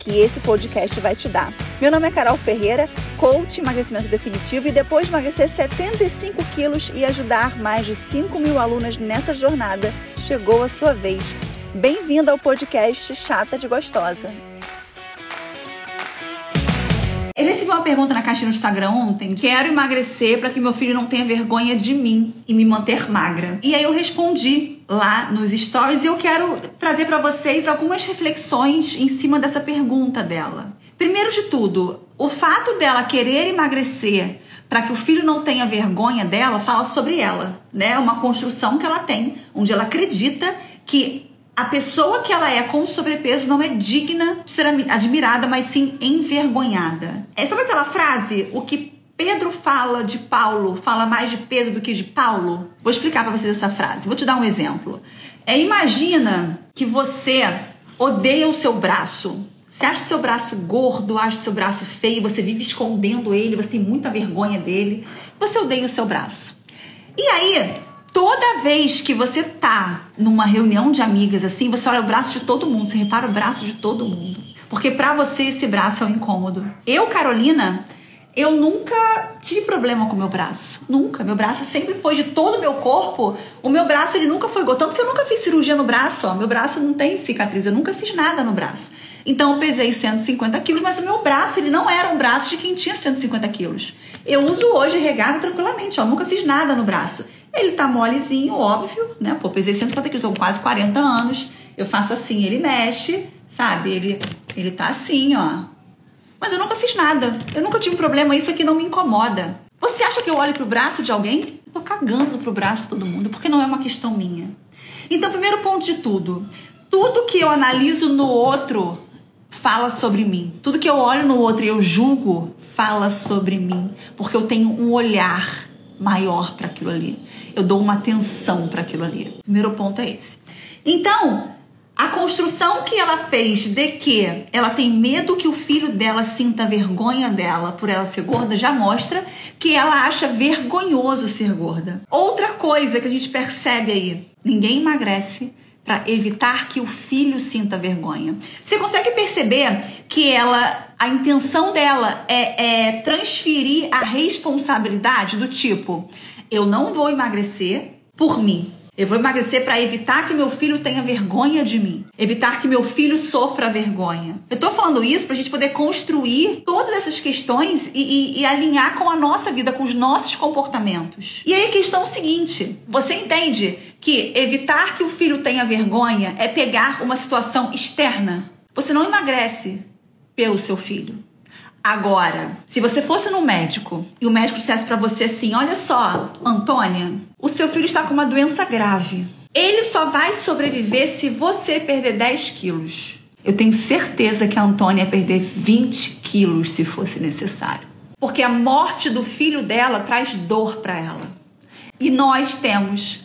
que esse podcast vai te dar. Meu nome é Carol Ferreira, coach emagrecimento definitivo e depois de emagrecer 75 quilos e ajudar mais de 5 mil alunas nessa jornada, chegou a sua vez. Bem-vinda ao podcast Chata de Gostosa. Eu recebi uma pergunta na caixa no Instagram ontem. Quero emagrecer para que meu filho não tenha vergonha de mim e me manter magra. E aí eu respondi lá nos stories e eu quero trazer para vocês algumas reflexões em cima dessa pergunta dela. Primeiro de tudo, o fato dela querer emagrecer para que o filho não tenha vergonha dela fala sobre ela, né? Uma construção que ela tem, onde ela acredita que a pessoa que ela é com sobrepeso não é digna de ser admirada, mas sim envergonhada. É, sabe aquela frase? O que Pedro fala de Paulo fala mais de Pedro do que de Paulo? Vou explicar para vocês essa frase. Vou te dar um exemplo. É, imagina que você odeia o seu braço. Você acha o seu braço gordo, acha o seu braço feio, você vive escondendo ele, você tem muita vergonha dele. Você odeia o seu braço. E aí, Toda vez que você tá numa reunião de amigas assim, você olha o braço de todo mundo, você repara o braço de todo mundo. Porque para você esse braço é um incômodo. Eu, Carolina, eu nunca tive problema com o meu braço. Nunca. Meu braço sempre foi de todo o meu corpo. O meu braço ele nunca foi tanto que eu nunca fiz cirurgia no braço. Ó. Meu braço não tem cicatriz. Eu nunca fiz nada no braço. Então eu pesei 150 quilos, mas o meu braço ele não era um braço de quem tinha 150 quilos. Eu uso hoje regado tranquilamente. Ó. Nunca fiz nada no braço. Ele tá molezinho, óbvio, né? Pô, pesei 150 quilos, são quase 40 anos. Eu faço assim, ele mexe, sabe? Ele, ele tá assim, ó. Mas eu nunca fiz nada. Eu nunca tive problema, isso aqui não me incomoda. Você acha que eu olho pro braço de alguém? Eu tô cagando pro braço de todo mundo, porque não é uma questão minha. Então, primeiro ponto de tudo, tudo que eu analiso no outro fala sobre mim. Tudo que eu olho no outro e eu julgo fala sobre mim, porque eu tenho um olhar maior para aquilo ali. Eu dou uma atenção para aquilo ali. primeiro ponto é esse. Então, a construção que ela fez de que ela tem medo que o filho dela sinta vergonha dela por ela ser gorda já mostra que ela acha vergonhoso ser gorda. Outra coisa que a gente percebe aí: ninguém emagrece para evitar que o filho sinta vergonha. Você consegue perceber que ela, a intenção dela é, é transferir a responsabilidade do tipo, eu não vou emagrecer por mim. Eu vou emagrecer para evitar que meu filho tenha vergonha de mim, evitar que meu filho sofra vergonha. Eu tô falando isso para a gente poder construir todas essas questões e, e, e, alinhar com a nossa vida, com os nossos comportamentos. E aí a questão é o seguinte: você entende que evitar que o filho tenha vergonha é pegar uma situação externa? Você não emagrece pelo seu filho. Agora, se você fosse no médico e o médico dissesse para você assim: Olha só, Antônia, o seu filho está com uma doença grave. Ele só vai sobreviver se você perder 10 quilos. Eu tenho certeza que a Antônia ia perder 20 quilos se fosse necessário. Porque a morte do filho dela traz dor para ela. E nós temos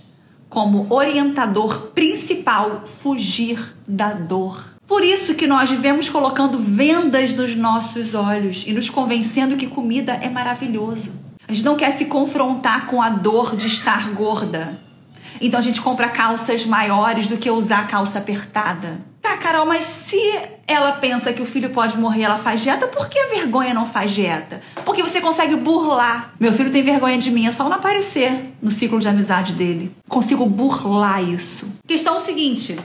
como orientador principal fugir da dor. Por isso que nós vivemos colocando vendas nos nossos olhos e nos convencendo que comida é maravilhoso. A gente não quer se confrontar com a dor de estar gorda. Então a gente compra calças maiores do que usar calça apertada. Tá, Carol, mas se ela pensa que o filho pode morrer, ela faz dieta, por que a vergonha não faz dieta? Porque você consegue burlar. Meu filho tem vergonha de mim, é só não aparecer no ciclo de amizade dele. Consigo burlar isso. Questão seguinte: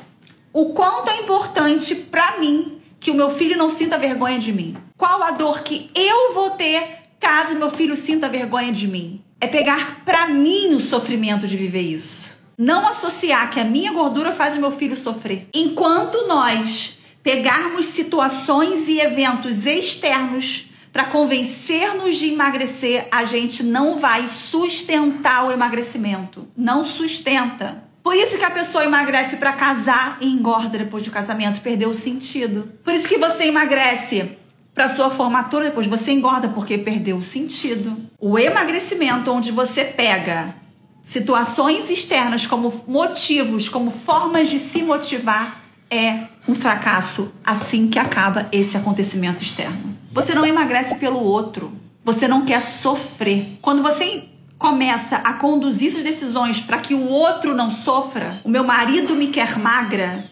o quanto é importante para mim que o meu filho não sinta vergonha de mim. Qual a dor que eu vou ter caso meu filho sinta vergonha de mim? É pegar para mim o sofrimento de viver isso. Não associar que a minha gordura faz o meu filho sofrer. Enquanto nós pegarmos situações e eventos externos para convencer-nos de emagrecer, a gente não vai sustentar o emagrecimento. Não sustenta. Por isso que a pessoa emagrece para casar e engorda depois do casamento, perdeu o sentido. Por isso que você emagrece para sua formatura, depois você engorda porque perdeu o sentido. O emagrecimento, onde você pega situações externas como motivos, como formas de se motivar, é um fracasso assim que acaba esse acontecimento externo. Você não emagrece pelo outro. Você não quer sofrer. Quando você começa a conduzir suas decisões para que o outro não sofra, o meu marido me quer magra,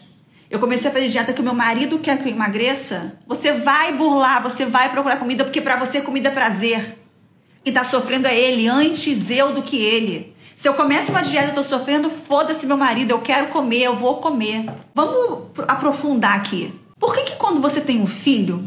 eu comecei a fazer dieta que o meu marido quer que eu emagreça, você vai burlar, você vai procurar comida porque para você comida é prazer. E tá sofrendo é ele, antes eu do que ele. Se eu começo uma dieta e tô sofrendo, foda-se meu marido, eu quero comer, eu vou comer. Vamos aprofundar aqui. Por que que quando você tem um filho,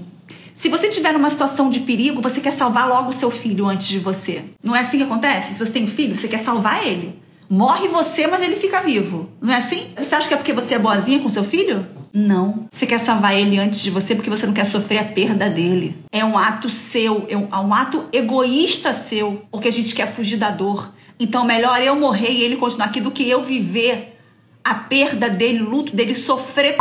se você tiver numa situação de perigo, você quer salvar logo o seu filho antes de você? Não é assim que acontece? Se você tem um filho, você quer salvar ele. Morre você, mas ele fica vivo. Não é assim? Você acha que é porque você é boazinha com seu filho? Não. Você quer salvar ele antes de você porque você não quer sofrer a perda dele. É um ato seu, é um, é um ato egoísta seu, porque a gente quer fugir da dor. Então, melhor eu morrer e ele continuar aqui do que eu viver a perda dele, o luto dele, sofrer.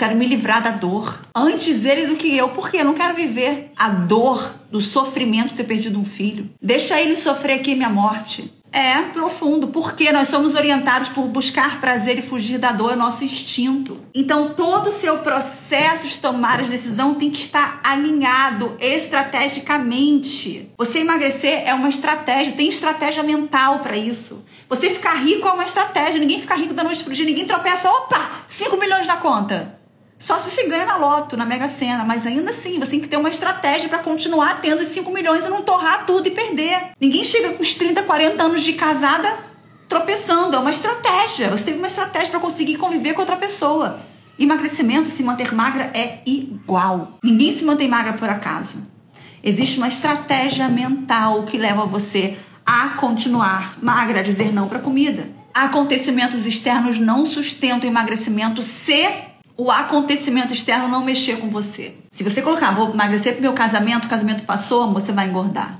Quero me livrar da dor. Antes ele do que eu. Porque eu não quero viver a dor do sofrimento de ter perdido um filho. Deixa ele sofrer aqui minha morte. É profundo, porque nós somos orientados por buscar prazer e fugir da dor, é nosso instinto. Então, todo o seu processo de tomar a decisão tem que estar alinhado estrategicamente. Você emagrecer é uma estratégia, tem estratégia mental para isso. Você ficar rico é uma estratégia, ninguém fica rico da noite pro dia, ninguém tropeça, opa, 5 milhões na conta. Só se você ganha na loto, na Mega Sena. Mas ainda assim, você tem que ter uma estratégia para continuar tendo os 5 milhões e não torrar tudo e perder. Ninguém chega com os 30, 40 anos de casada tropeçando. É uma estratégia. Você teve uma estratégia para conseguir conviver com outra pessoa. Emagrecimento, se manter magra é igual. Ninguém se mantém magra por acaso. Existe uma estratégia mental que leva você a continuar magra, a dizer não para comida. Acontecimentos externos não sustentam emagrecimento se o acontecimento externo não mexer com você. Se você colocar, vou emagrecer pro meu casamento, o casamento passou, você vai engordar.